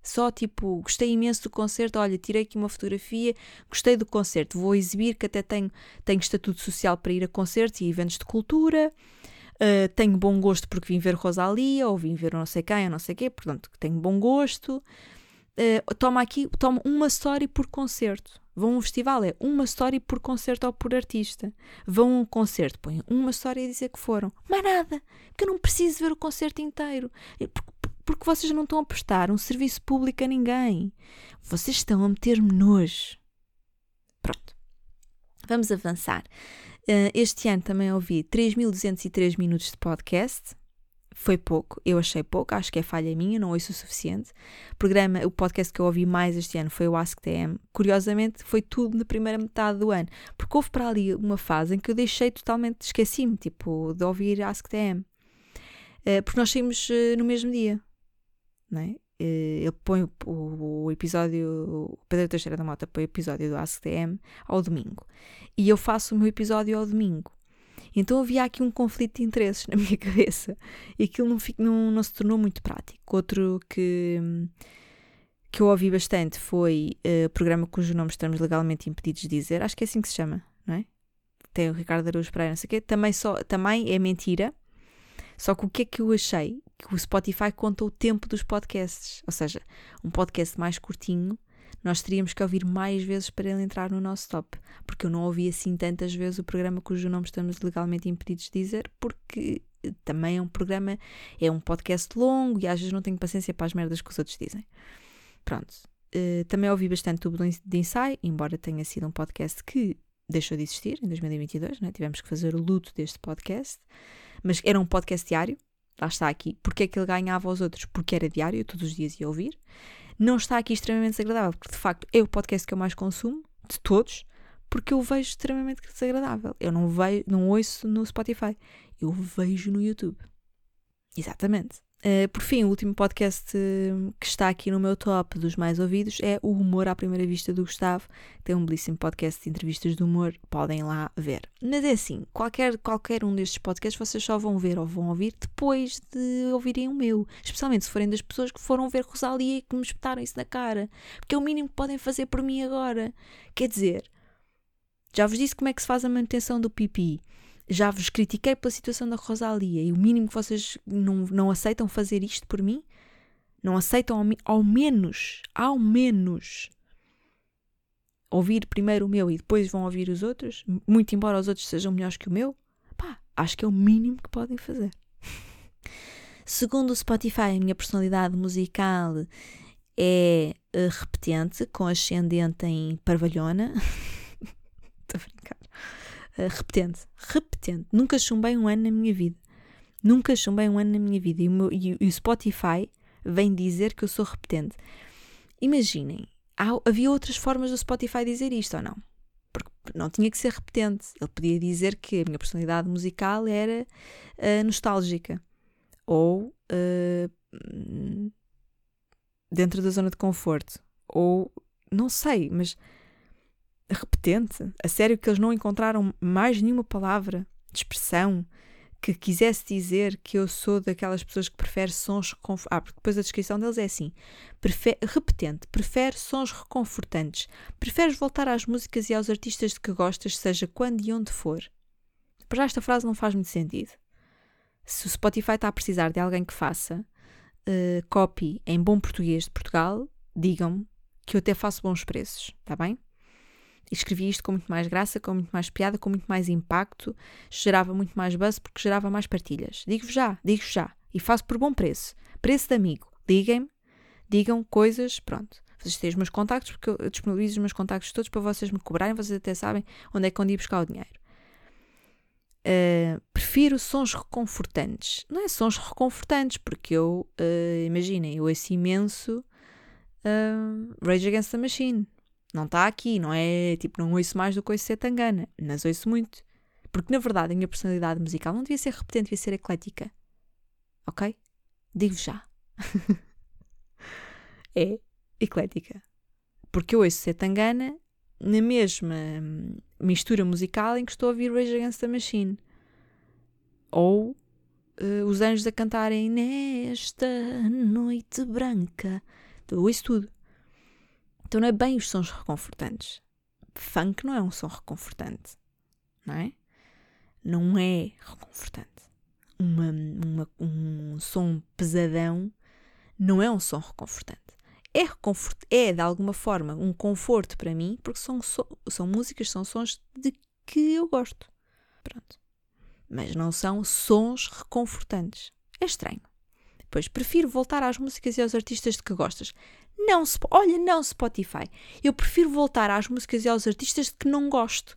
Só tipo, gostei imenso do concerto, olha, tirei aqui uma fotografia, gostei do concerto, vou exibir que até tenho, tenho estatuto social para ir a concertos e eventos de cultura, uh, tenho bom gosto porque vim ver Rosalia, ou vim ver não sei quem, ou não sei quê, portanto, tenho bom gosto. Uh, toma aqui, toma uma story por concerto. Vão a um festival, é uma story por concerto ou por artista. Vão a um concerto, põem uma história a dizer que foram. Mais nada, porque eu não preciso ver o concerto inteiro. Porque porque vocês não estão a prestar um serviço público a ninguém. Vocês estão a meter-me nojo. Pronto. Vamos avançar. Uh, este ano também ouvi 3.203 minutos de podcast. Foi pouco, eu achei pouco, acho que é falha minha, não ouço o suficiente. O programa, o podcast que eu ouvi mais este ano foi o AskTM. Curiosamente, foi tudo na primeira metade do ano, porque houve para ali uma fase em que eu deixei totalmente, esqueci-me, tipo, de ouvir AskTM. Uh, eh, porque nós saímos uh, no mesmo dia é? Ele põe o, o episódio, o Pedro Teixeira da Mota põe o episódio do ACTM ao domingo. E eu faço o meu episódio ao domingo. Então havia aqui um conflito de interesses <laughs> na minha cabeça e aquilo não, não, não se tornou muito prático. Outro que, que eu ouvi bastante foi uh, o programa cujo nome estamos legalmente impedidos de dizer, acho que é assim que se chama, não é? Tem o Ricardo Araújo Pereira, não sei o quê, também, só, também é mentira. Só que o que é que eu achei? Que o Spotify conta o tempo dos podcasts. Ou seja, um podcast mais curtinho, nós teríamos que ouvir mais vezes para ele entrar no nosso top. Porque eu não ouvi assim tantas vezes o programa cujo nome estamos legalmente impedidos de dizer, porque também é um programa, é um podcast longo e às vezes não tenho paciência para as merdas que os outros dizem. Pronto. Uh, também ouvi bastante tubo de ensaio, embora tenha sido um podcast que deixou de existir em 2022, né? tivemos que fazer o luto deste podcast, mas era um podcast diário, lá está aqui, porque é que ele ganhava aos outros? Porque era diário, todos os dias ia ouvir. Não está aqui extremamente desagradável, porque de facto é o podcast que eu mais consumo, de todos, porque eu vejo extremamente desagradável. Eu não, vejo, não ouço no Spotify, eu vejo no YouTube. Exatamente. Uh, por fim, o último podcast uh, que está aqui no meu top dos mais ouvidos é o Humor à Primeira Vista do Gustavo. Tem um belíssimo podcast de entrevistas de humor, podem lá ver. Mas é assim, qualquer, qualquer um destes podcasts vocês só vão ver ou vão ouvir depois de ouvirem o meu. Especialmente se forem das pessoas que foram ver Rosalia e que me espetaram isso na cara. Porque é o mínimo que podem fazer por mim agora. Quer dizer, já vos disse como é que se faz a manutenção do pipi já vos critiquei pela situação da Rosalia e o mínimo que vocês não, não aceitam fazer isto por mim? Não aceitam ao, ao menos, ao menos, ouvir primeiro o meu e depois vão ouvir os outros? Muito embora os outros sejam melhores que o meu? Pá, acho que é o mínimo que podem fazer. <laughs> Segundo o Spotify, a minha personalidade musical é uh, repetente, com ascendente em parvalhona. <laughs> Uh, repetente, repetente. Nunca chumbei um ano na minha vida. Nunca chumbei um ano na minha vida. E o, meu, e, e o Spotify vem dizer que eu sou repetente. Imaginem, há, havia outras formas do Spotify dizer isto ou não? Porque não tinha que ser repetente. Ele podia dizer que a minha personalidade musical era uh, nostálgica ou uh, dentro da zona de conforto, ou não sei, mas repetente. A sério que eles não encontraram mais nenhuma palavra de expressão que quisesse dizer que eu sou daquelas pessoas que prefere sons Ah, porque depois a descrição deles é assim: prefere, repetente, prefere sons reconfortantes, preferes voltar às músicas e aos artistas de que gostas, seja quando e onde for. Para já esta frase não faz muito sentido. Se o Spotify está a precisar de alguém que faça uh, copy em bom português de Portugal, digam-me que eu até faço bons preços, está bem? Escrevi isto com muito mais graça, com muito mais piada, com muito mais impacto, gerava muito mais buzz porque gerava mais partilhas. Digo-vos já, digo-vos já. E faço por bom preço. Preço de amigo. Liguem-me, digam coisas, pronto. Vocês têm os meus contactos, porque eu disponibilizo os meus contactos todos para vocês me cobrarem, vocês até sabem onde é que onde ir buscar o dinheiro. Uh, prefiro sons reconfortantes. Não é sons reconfortantes, porque eu, uh, imaginem, eu ouço imenso uh, Rage Against the Machine. Não está aqui, não é tipo, não ouço mais do que ouço Tangana, mas ouço muito. Porque na verdade a minha personalidade musical não devia ser repetente, devia ser eclética. Ok? Digo já. <laughs> é eclética. Porque eu ouço Tangana na mesma hum, mistura musical em que estou a ouvir Rage Against the Machine. Ou uh, os anjos a cantarem Nesta noite branca. Eu ouço tudo. Então não é bem os sons reconfortantes. Funk não é um som reconfortante, não é? Não é reconfortante. Uma, uma, um som pesadão não é um som reconfortante. É, reconfort, é de alguma forma um conforto para mim, porque são, so, são músicas, são sons de que eu gosto. Pronto. Mas não são sons reconfortantes. É estranho. Depois, prefiro voltar às músicas e aos artistas de que gostas. Não, olha, não Spotify. Eu prefiro voltar às músicas e aos artistas que não gosto.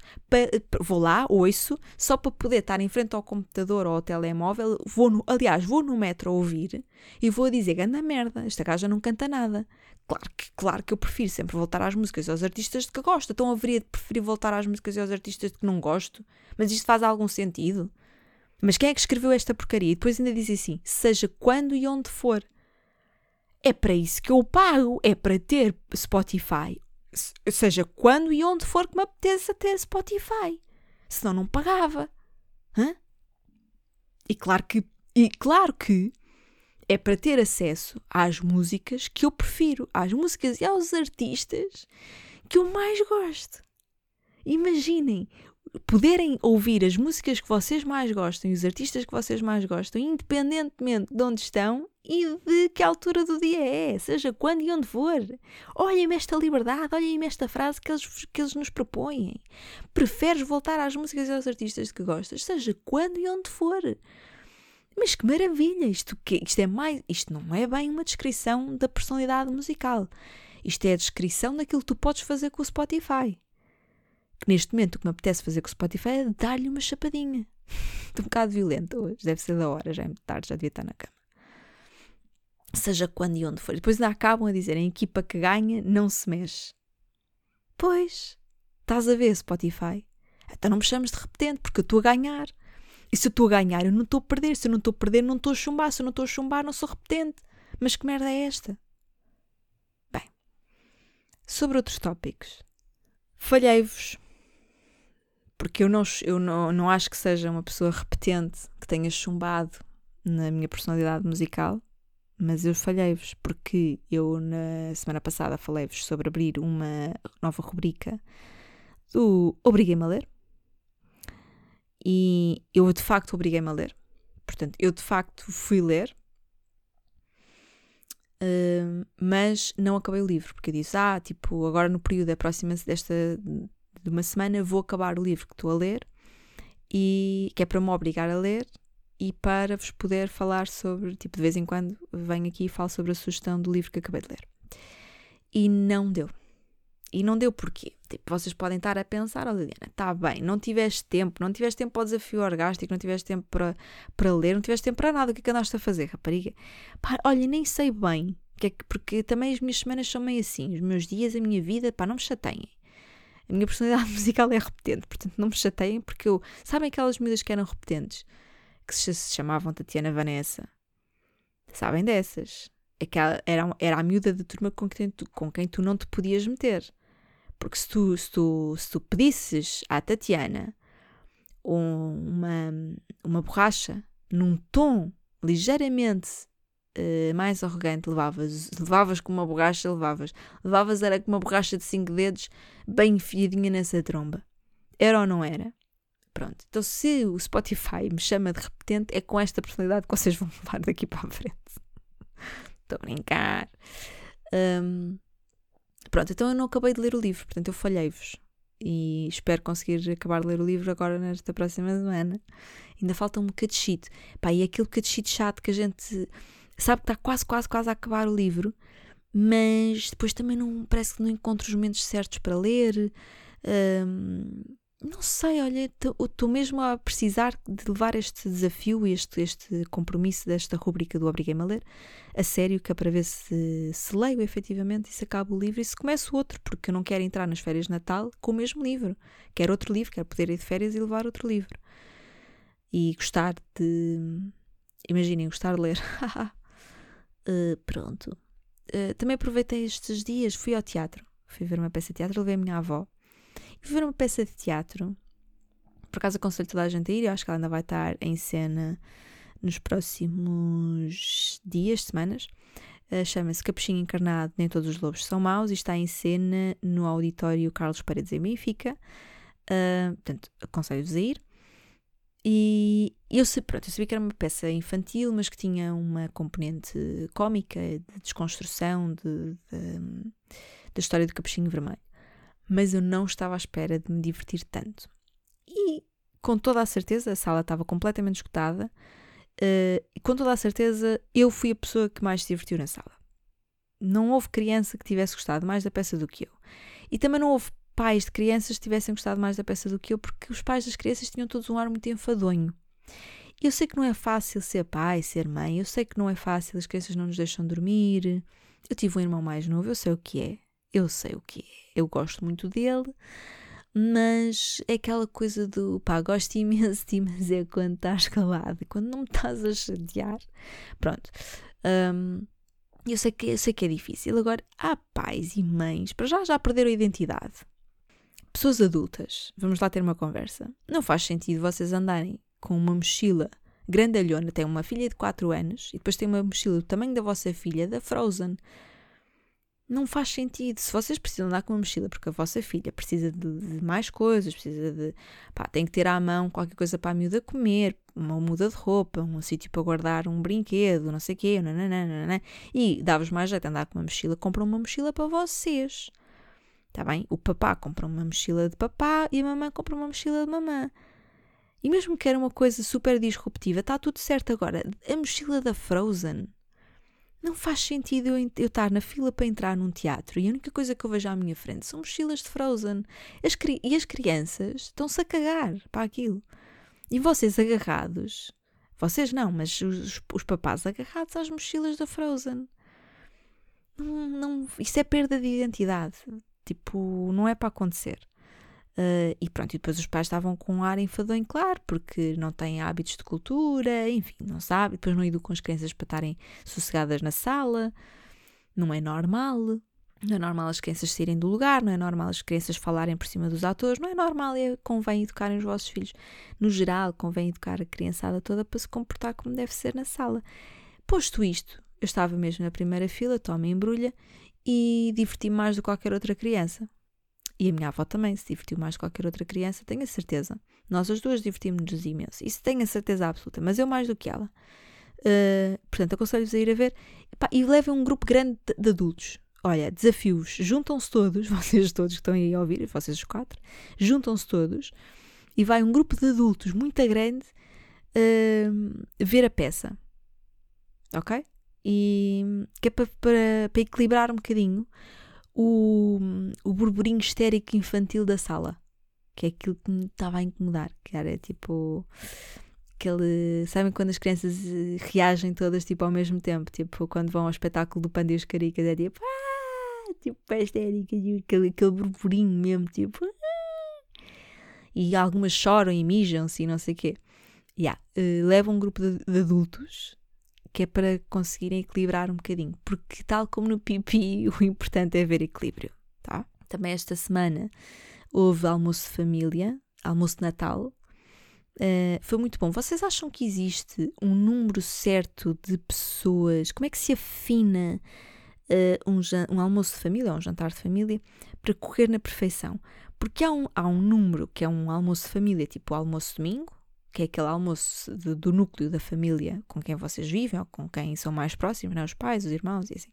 vou lá, ouço, só para poder estar em frente ao computador ou ao telemóvel. Vou no, aliás, vou no metro ouvir e vou dizer: ganda merda, esta gaja não canta nada. Claro que, claro que eu prefiro sempre voltar às músicas e aos artistas de que gosto. Então haveria de preferir voltar às músicas e aos artistas de que não gosto. Mas isto faz algum sentido? Mas quem é que escreveu esta porcaria? E depois ainda diz assim: seja quando e onde for. É para isso que eu pago, é para ter Spotify. Seja quando e onde for que me apeteça ter Spotify. Senão não pagava. Hã? E claro que, e claro que é para ter acesso às músicas que eu prefiro, às músicas e aos artistas que eu mais gosto. Imaginem poderem ouvir as músicas que vocês mais gostam e os artistas que vocês mais gostam, independentemente de onde estão e de que altura do dia é, seja quando e onde for. Olhem-me esta liberdade, olhem-me esta frase que eles, que eles nos propõem. Preferes voltar às músicas e aos artistas que gostas, seja quando e onde for. Mas que maravilha! Isto, que, isto, é mais, isto não é bem uma descrição da personalidade musical. Isto é a descrição daquilo que tu podes fazer com o Spotify que neste momento o que me apetece fazer com o Spotify é dar-lhe uma chapadinha. <laughs> Estou um bocado violenta hoje, deve ser da hora, já é muito tarde, já devia estar na cama. Seja quando e onde for. Depois ainda acabam a dizer: a equipa que ganha não se mexe. Pois, estás a ver, Spotify? Então não me chames de repetente, porque eu estou a ganhar. E se eu estou a ganhar, eu não estou a perder. Se eu não estou a perder, não estou a chumbar. Se eu não estou a chumbar, não sou repetente. Mas que merda é esta? Bem, sobre outros tópicos. Falhei-vos porque eu não, eu não, não acho que seja uma pessoa repetente que tenha chumbado na minha personalidade musical, mas eu falhei-vos porque eu na semana passada falei-vos sobre abrir uma nova rubrica do Obriguei-me a ler e eu de facto obriguei-me a ler. Portanto, eu de facto fui ler, uh, mas não acabei o livro, porque eu disse, ah, tipo, agora no período aproxima-se desta de uma semana vou acabar o livro que estou a ler e que é para me obrigar a ler e para vos poder falar sobre, tipo, de vez em quando venho aqui e falo sobre a sugestão do livro que acabei de ler. E não deu. E não deu porquê? Tipo, vocês podem estar a pensar, oh Liliana, está bem, não tiveste tempo, não tiveste tempo para o desafio orgástico, não tiveste tempo para, para ler, não tiveste tempo para nada, o que é que andaste a fazer, rapariga? Pá, olha, nem sei bem, que é que, porque também as minhas semanas são meio assim, os meus dias, a minha vida, pá, não me chateiem. A minha personalidade <laughs> musical é repetente, portanto não me chateiem, porque eu. Sabem aquelas miúdas que eram repetentes? Que se, chamavam Tatiana Vanessa? Sabem dessas? Era, era a miúda da turma com quem, tu, com quem tu não te podias meter. Porque se tu, se tu, se tu pedisses à Tatiana uma, uma borracha num tom ligeiramente uh, mais arrogante, levavas, levavas com uma borracha, levavas. Levavas era com uma borracha de cinco dedos bem enfiadinha nessa tromba. Era ou não era? Pronto. Então, se o Spotify me chama de repetente, é com esta personalidade que vocês vão <laughs> levar daqui para a frente. Estou a brincar. Um, Pronto, então eu não acabei de ler o livro, portanto eu falhei-vos. E espero conseguir acabar de ler o livro agora nesta próxima semana. Ainda falta um bocadinho. Pá, e aquele bocadinho chato que a gente sabe que está quase, quase, quase a acabar o livro, mas depois também não parece que não encontro os momentos certos para ler. Um, não sei, olha, estou mesmo a precisar de levar este desafio, este, este compromisso desta rubrica do Obriguei-me a Ler a sério, que é para ver se, se leio efetivamente e se acaba o livro e se começo outro, porque eu não quero entrar nas férias de Natal com o mesmo livro. Quero outro livro, quero poder ir de férias e levar outro livro. E gostar de. Imaginem, gostar de ler. uh, <laughs> pronto. Uh, também aproveitei estes dias, fui ao teatro. Fui ver uma peça de teatro, levei a minha avó ver uma peça de teatro. Por acaso aconselho toda a gente a ir, eu acho que ela ainda vai estar em cena nos próximos dias, semanas. Uh, Chama-se Capuchinho Encarnado, Nem Todos os Lobos São Maus e está em cena no auditório Carlos Paredes em Benfica. Uh, portanto, aconselho-vos a ir. E eu, pronto, eu sabia que era uma peça infantil, mas que tinha uma componente cómica, de desconstrução de, de, da história do Capuchinho Vermelho mas eu não estava à espera de me divertir tanto. E com toda a certeza, a sala estava completamente esgotada, uh, e com toda a certeza eu fui a pessoa que mais se divertiu na sala. Não houve criança que tivesse gostado mais da peça do que eu. E também não houve pais de crianças que tivessem gostado mais da peça do que eu, porque os pais das crianças tinham todos um ar muito enfadonho. Eu sei que não é fácil ser pai, ser mãe, eu sei que não é fácil, as crianças não nos deixam dormir. Eu tive um irmão mais novo, eu sei o que é. Eu sei o que é eu gosto muito dele, mas é aquela coisa do pá, gosto imenso de mas é quando estás calado, quando não me estás a chatear. Pronto. Um, eu sei, que, eu sei que é difícil. Agora, há pais e mães, para já já perderam a identidade. Pessoas adultas, vamos lá ter uma conversa. Não faz sentido vocês andarem com uma mochila grandalhona, tem uma filha de 4 anos e depois tem uma mochila do tamanho da vossa filha, da Frozen não faz sentido. Se vocês precisam andar com uma mochila porque a vossa filha precisa de, de mais coisas, precisa de. pá, tem que ter à mão qualquer coisa para a miúda comer, uma muda de roupa, um sítio para guardar um brinquedo, não sei o quê, nananana, e dá-vos mais jeito andar com uma mochila, compram uma mochila para vocês. Está bem? O papá compra uma mochila de papá e a mamãe compra uma mochila de mamã. E mesmo que era uma coisa super disruptiva, está tudo certo agora. A mochila da Frozen não faz sentido eu, eu, estar na fila para entrar num teatro e a única coisa que eu vejo à minha frente são mochilas de Frozen. As, e as crianças estão-se a cagar para aquilo. E vocês agarrados, vocês não, mas os, os papás agarrados às mochilas da Frozen. Não, não, isso é perda de identidade. Tipo, não é para acontecer. Uh, e pronto, e depois os pais estavam com um ar enfadonho, claro, porque não têm hábitos de cultura, enfim, não sabe, depois não educam as crianças para estarem sossegadas na sala, não é normal, não é normal as crianças saírem do lugar, não é normal as crianças falarem por cima dos atores, não é normal, é, convém educarem os vossos filhos. No geral, convém educar a criançada toda para se comportar como deve ser na sala. Posto isto, eu estava mesmo na primeira fila, toma embrulha, e diverti-me mais do que qualquer outra criança. E a minha avó também se divertiu mais que qualquer outra criança, tenho a certeza. Nós as duas divertimos-nos imenso. Isso tenho a certeza absoluta, mas eu mais do que ela. Uh, portanto, aconselho-vos a ir a ver. Epá, e levem um grupo grande de, adultos. Olha, desafios. Juntam-se todos, <laughs> vocês todos que estão aí a ouvir, vocês os quatro, juntam-se todos e vai um grupo de adultos muito grande uh, ver a peça. Ok? E que é para, para, para equilibrar um bocadinho o, o burburinho histérico infantil da sala. Que é aquilo que me estava a incomodar. Que era tipo. Aquele. Sabem quando as crianças eh, reagem todas tipo ao mesmo tempo? Tipo, quando vão ao espetáculo do Panda os Caricas, é tipo. Ah! Tipo, histérica, aquele, aquele burburinho mesmo, tipo. Ah! E algumas choram e mijam-se e não sei o quê. Yeah. Uh, leva um grupo de, de adultos que é para conseguirem equilibrar um bocadinho, porque tal como no pipi, <laughs> o importante é ver equilíbrio, tá? Também esta semana houve almoço de família, almoço de Natal, uh, foi muito bom. Vocês acham que existe um número certo de pessoas? Como é que se afina uh, um, um, almoço de família ou um jantar de família para correr na perfeição? Porque há um, há um número que é um almoço de família, tipo almoço domingo, que é aquele almoço de, do núcleo da família com quem vocês vivem ou com quem são mais próximos, né? os pais, os irmãos e assim.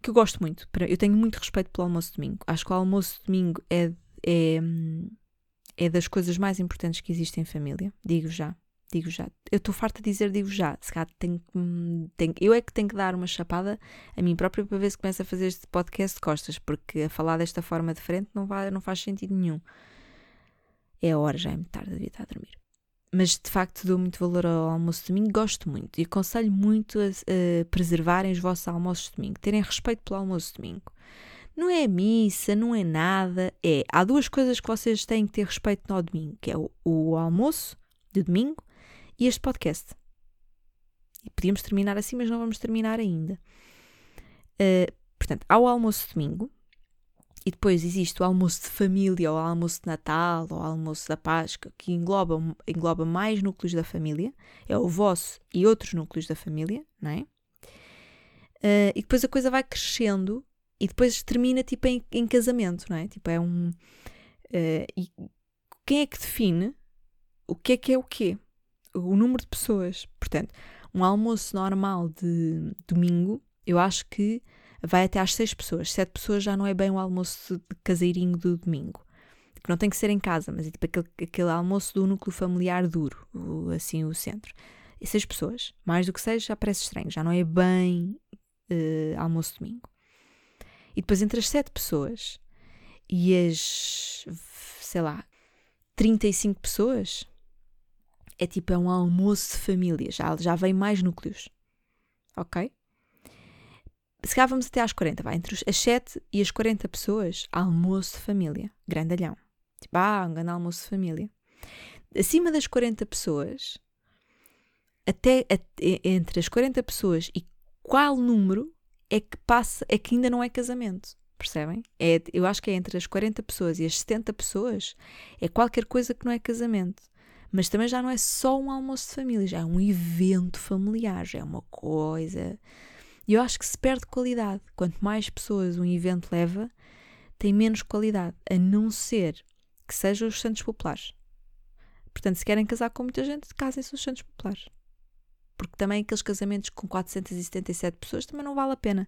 Que eu gosto muito. Eu tenho muito respeito pelo almoço de domingo. Acho que o almoço de domingo é, é, é das coisas mais importantes que existem em família. Digo já. Digo já. Eu estou farta de dizer digo já. Se calhar tenho, tenho, eu é que tenho que dar uma chapada a mim própria para ver se começa a fazer este podcast de costas, porque a falar desta forma diferente não, vai, não faz sentido nenhum. É a hora, já é muito tarde, devia estar a dormir mas de facto dou muito valor ao almoço de domingo, gosto muito e aconselho muito a, a, preservarem os vossos almoços de domingo, terem respeito pelo almoço de domingo. Não é missa, não é nada, é. Há duas coisas que vocês têm que ter respeito no domingo, que é o, o almoço de domingo e este podcast. E podíamos terminar assim, mas não vamos terminar ainda. Uh, portanto, há o almoço de domingo, e depois existe o almoço de família, ou almoço de Natal, ou almoço da Páscoa, que engloba, engloba mais núcleos da família. É o vosso e outros núcleos da família, não é? Uh, e depois a coisa vai crescendo e depois termina tipo em, em casamento, não é? Tipo, é um. Uh, e quem é que define o que é que é o quê? O número de pessoas. Portanto, um almoço normal de domingo, eu acho que vai até às seis pessoas. Sete pessoas já não é bem o almoço caseirinho do domingo. Que não tem que ser em casa, mas é tipo aquele, aquele almoço do núcleo familiar duro, o, assim o centro. E seis pessoas, mais do que seis já parece estranho, já não é bem uh, almoço domingo. E depois entre as sete pessoas e as, sei lá, 35 pessoas, é tipo é um almoço de família, já, já vem mais núcleos. Ok? Se calhar vamos até às 40, vai, entre as 7 e as 40 pessoas, almoço de família, grandalhão. Tipo, ah, um grande almoço de família. Acima das 40 pessoas, até, até entre as 40 pessoas e qual número é que passa, é que ainda não é casamento. Percebem? É, eu acho que é entre as 40 pessoas e as 70 pessoas é qualquer coisa que não é casamento. Mas também já não é só um almoço de família, já é um evento familiar, já é uma coisa e eu acho que se perde qualidade. Quanto mais pessoas um evento leva, tem menos qualidade, a não ser que sejam os Santos Populares. Portanto, se querem casar com muita gente, casem-se os Santos Populares. Porque também aqueles casamentos com 477 pessoas também não vale a pena.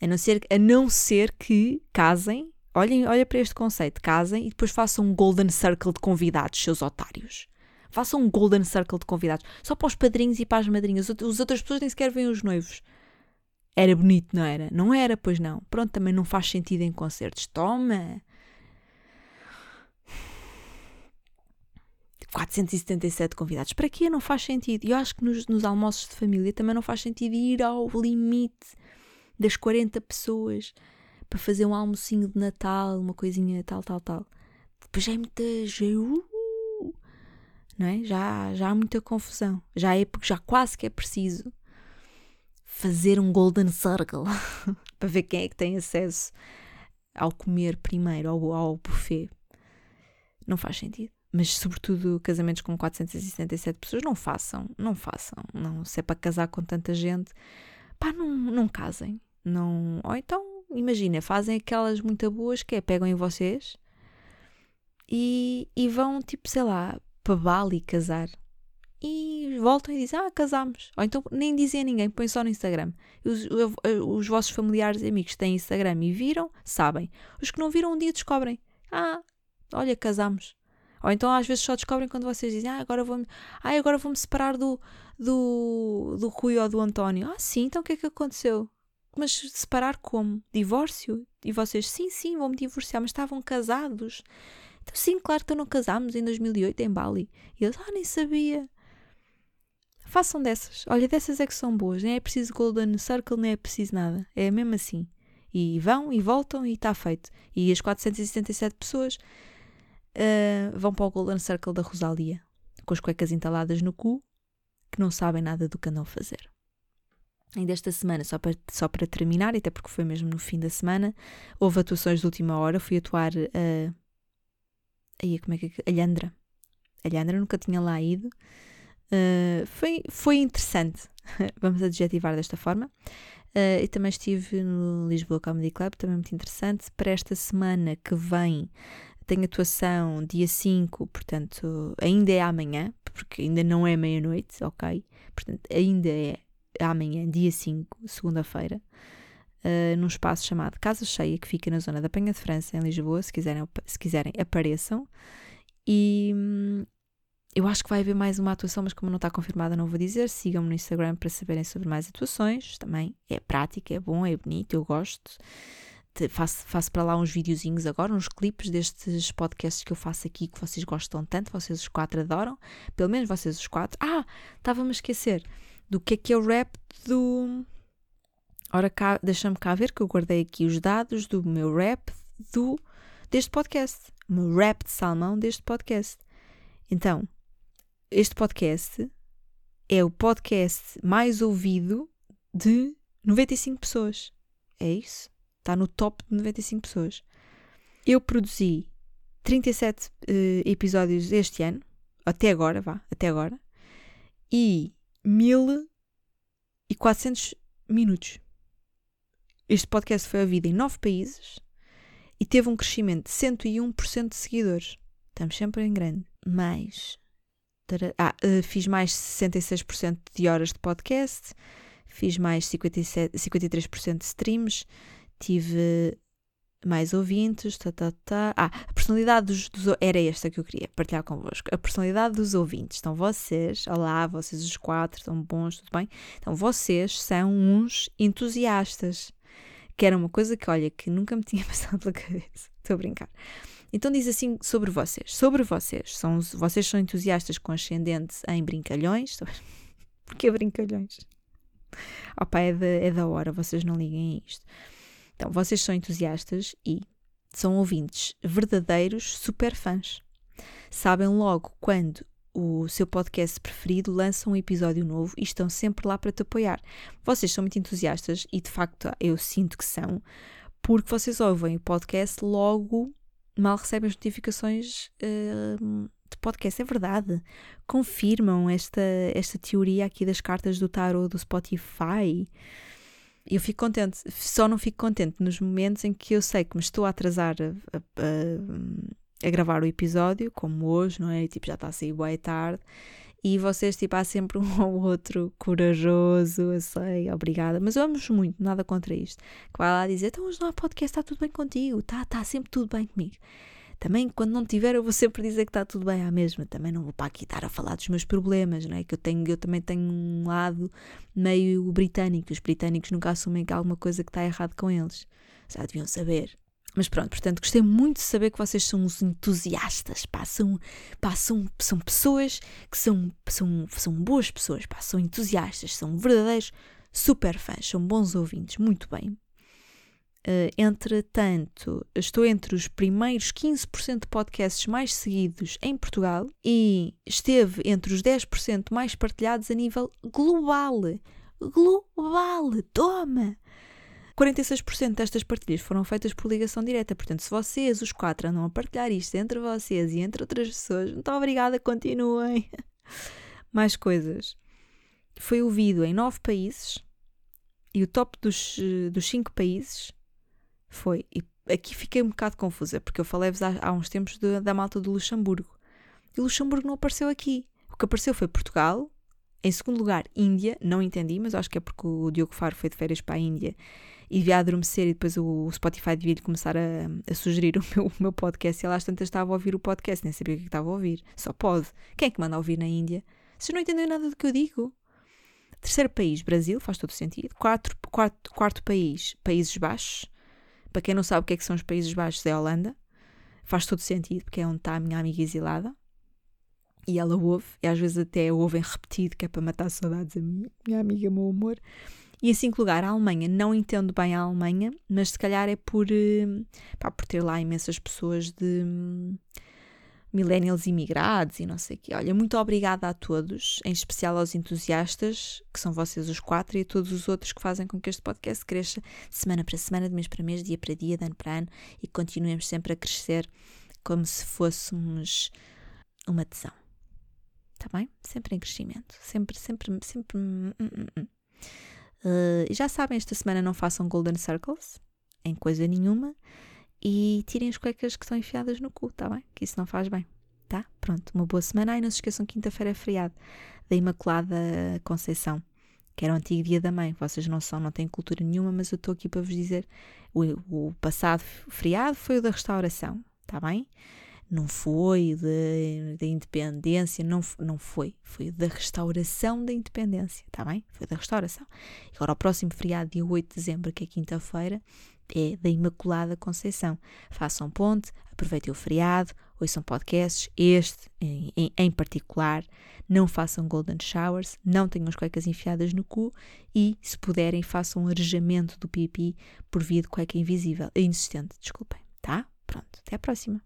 A não ser, a não ser que casem, olhem, olha para este conceito, casem e depois façam um golden circle de convidados, seus otários. Façam um golden circle de convidados. Só para os padrinhos e para as madrinhas. As outras pessoas nem sequer veem os noivos. Era bonito, não era? Não era, pois não. Pronto, também não faz sentido em concertos. Toma! 477 convidados. Para quê? Não faz sentido. Eu acho que nos, nos, almoços de família também não faz sentido ir ao limite das 40 pessoas para fazer um almocinho de Natal, uma coisinha tal, tal, tal. Depois já é muita. Já, uh, não é? Já, já há muita confusão. Já é porque já quase que é preciso fazer um golden circle <laughs> para ver quem é que tem acesso ao comer primeiro, ao, ao buffet. Não faz sentido. Mas, sobretudo, casamentos com 477 pessoas, não façam, não façam. Não, se é para casar com tanta gente, pá, não, não casem. Não, ou então, imagina, fazem aquelas muito boas que é, pegam em vocês e, e vão, tipo, sei lá, para Bali casar. E voltam e dizem, ah, casámos. Ou então nem dizem a ninguém, põem só no Instagram. Os, os vossos familiares e amigos têm Instagram e viram, sabem. Os que não viram um dia descobrem, ah, olha, casámos. Ou então às vezes só descobrem quando vocês dizem, ah, agora vou-me ah, agora vou separar do, do, do Rui ou do António. Ah, sim, então o que é que aconteceu? Mas separar como? Divórcio? E vocês, sim, sim, vou-me divorciar, mas estavam casados. Então, sim, claro que não casámos em 2008 em Bali. E eles, ah, nem sabia. Façam dessas. Olha, dessas é que são boas. Nem é preciso Golden Circle, nem é preciso nada. É mesmo assim. E vão e voltam e está feito. E as 477 pessoas uh, vão para o Golden Circle da Rosalia, com as cuecas entaladas no cu, que não sabem nada do que andam a fazer. Ainda esta semana, só para, só para terminar, até porque foi mesmo no fim da semana, houve atuações de última hora. Fui atuar a. Aí, como é que é? A Lhandra. A Lhandra nunca tinha lá ido. Uh, foi, foi interessante, <laughs> vamos adjetivar desta forma. Uh, e também estive no Lisboa Comedy Club, também muito interessante. Para esta semana que vem, tem atuação dia 5, portanto, ainda é amanhã, porque ainda não é meia-noite, ok? Portanto, ainda é amanhã, dia 5, segunda-feira, uh, num espaço chamado Casa Cheia, que fica na zona da Penha de França, em Lisboa. Se quiserem, se quiserem apareçam. E hum, eu acho que vai haver mais uma atuação, mas como não está confirmada, não vou dizer. Sigam-me no Instagram para saberem sobre mais atuações. Também é prática, é bom, é bonito, eu gosto. Faço, faço para lá uns videozinhos agora, uns clipes destes podcasts que eu faço aqui que vocês gostam tanto, vocês os quatro adoram, pelo menos vocês os quatro. Ah, estava-me a esquecer do que é que é o rap do. Ora, deixa-me cá ver que eu guardei aqui os dados do meu rap do, deste podcast. O meu rap de salmão deste podcast. Então, este podcast é o podcast mais ouvido de 95 pessoas. É isso? Está no top de 95 pessoas. Eu produzi 37 uh, eh, episódios este ano, até agora, vá, até agora, e 1400 minutos. Este podcast foi ouvido em 9 países e teve um crescimento de 101% de seguidores. Estamos sempre em grande. Mais. Ah, uh, fiz mais 66% de horas de podcast, fiz mais 57, 53% de streams, tive mais ouvintes, tá, tá, tá. Ah, a personalidade dos, dos, Era esta que eu queria partilhar convosco. A personalidade dos ouvintes. Então, vocês, olá, vocês os quatro, estão bons, tudo bem? Então, vocês são uns entusiastas. Que era uma coisa que, olha, que nunca me tinha <laughs> passado pela cabeça. Estou a brincar. Então diz assim sobre vocês. Sobre vocês. São, vocês são entusiastas com ascendente em brincalhões. <laughs> Porquê brincalhões? Opa, é da, é da hora, vocês não liguem a isto. Então, vocês são entusiastas e são ouvintes verdadeiros super fãs. Sabem logo quando o seu podcast preferido lança um episódio novo e estão sempre lá para te apoiar. Vocês são muito entusiastas e de facto eu sinto que são, porque vocês ouvem o podcast logo mal recebem as notificações uh, de podcast. É verdade. Confirmam esta, esta teoria aqui das cartas do tarot do Spotify eu fico contente, só não fico contente nos momentos em que eu sei que me estou a atrasar a, a, a gravar o episódio, como hoje, não é? E, tipo, já está a sair boa tarde. E vocês, tipo, há sempre um <laughs> ou outro corajoso, eu sei, obrigada. Mas eu amo-vos muito, nada contra isto. Que vai lá dizer, então hoje não há podcast, está tudo bem contigo, está tá sempre tudo bem comigo. Também, quando não tiver, eu vou sempre dizer que está tudo bem à mesma. Também não vou para aqui estar a falar dos meus problemas, não é? Que eu, tenho, eu também tenho um lado meio britânico. Os britânicos nunca assumem que há alguma coisa que está errado com eles. Já deviam saber. Mas pronto, portanto, gostei muito de saber que vocês são uns entusiastas, pá, são, pá, são, são pessoas que são, são, são boas pessoas, pá, são entusiastas, são verdadeiros super fãs, são bons ouvintes, muito bem. Uh, entretanto, estou entre os primeiros 15% de podcasts mais seguidos em Portugal e esteve entre os 10% mais partilhados a nível global. Global! Toma! 46% destas partilhas foram feitas por ligação direta. Portanto, se vocês, os quatro, andam a partilhar isto entre vocês e entre outras pessoas, muito obrigada, continuem. <laughs> Mais coisas. Foi ouvido em nove países e o top dos, eh, dos cinco países foi. E aqui fiquei um bocado confusa, porque eu falei-vos há, há, uns tempos de, da malta do Luxemburgo. E Luxemburgo não apareceu aqui. O que apareceu foi Portugal, Em segundo lugar, Índia, não entendi, mas acho que é porque o Diogo Faro foi de férias para a Índia e devia adormecer e depois o Spotify devia lhe começar a, a sugerir <laughs> o meu, o meu podcast e ela às tantas estava a ouvir o podcast, nem sabia o que estava a ouvir. Só pode. Quem é que manda ouvir na Índia? Vocês não entendem nada do que eu digo. Terceiro país, Brasil, faz todo sentido. Quarto, quarto, quarto país, Países Baixos. Para quem não sabe o que é que são os Países Baixos, é a Holanda. Faz todo sentido, porque é onde está a minha amiga exilada e ela ouve, e às vezes até ouvem repetido, que é para matar saudades a minha amiga, meu amor. E em cinco lugar, a Alemanha. Não entendo bem a Alemanha, mas se calhar é por, eh, pá, por ter lá imensas pessoas de hum, millennials imigrados e não sei o quê. Olha, muito obrigada a todos, em especial aos entusiastas, que são vocês os quatro, e a todos os outros que fazem com que este podcast cresça semana para semana, de mês para mês, dia para dia, de ano para ano, e continuemos sempre a crescer como se fôssemos uma tesão. Está bem? Sempre em crescimento. Sempre, sempre, sempre. Uh, já sabem, esta semana não façam Golden Circles em coisa nenhuma e tirem as cuecas que estão enfiadas no cu, tá bem? Que isso não faz bem, tá? Pronto, uma boa semana. E não se esqueçam, quinta-feira é feriado da Imaculada Conceição, que era o antigo dia da mãe. Vocês não são, não têm cultura nenhuma, mas eu estou aqui para vos dizer: o, o passado feriado foi o da restauração, tá bem? Não foi da independência, não, não foi, foi da restauração da independência, está bem? Foi da restauração. Agora, o próximo feriado, dia 8 de dezembro, que é quinta-feira, é da Imaculada Conceição. Façam ponte, aproveitem o feriado, ouçam podcasts, este em, em, em, particular, não façam golden showers, não tenham as cuecas enfiadas no cu e, se puderem, façam um arejamento do pipi por via de cueca invisível, inexistente, desculpem, tá? Pronto, até à próxima.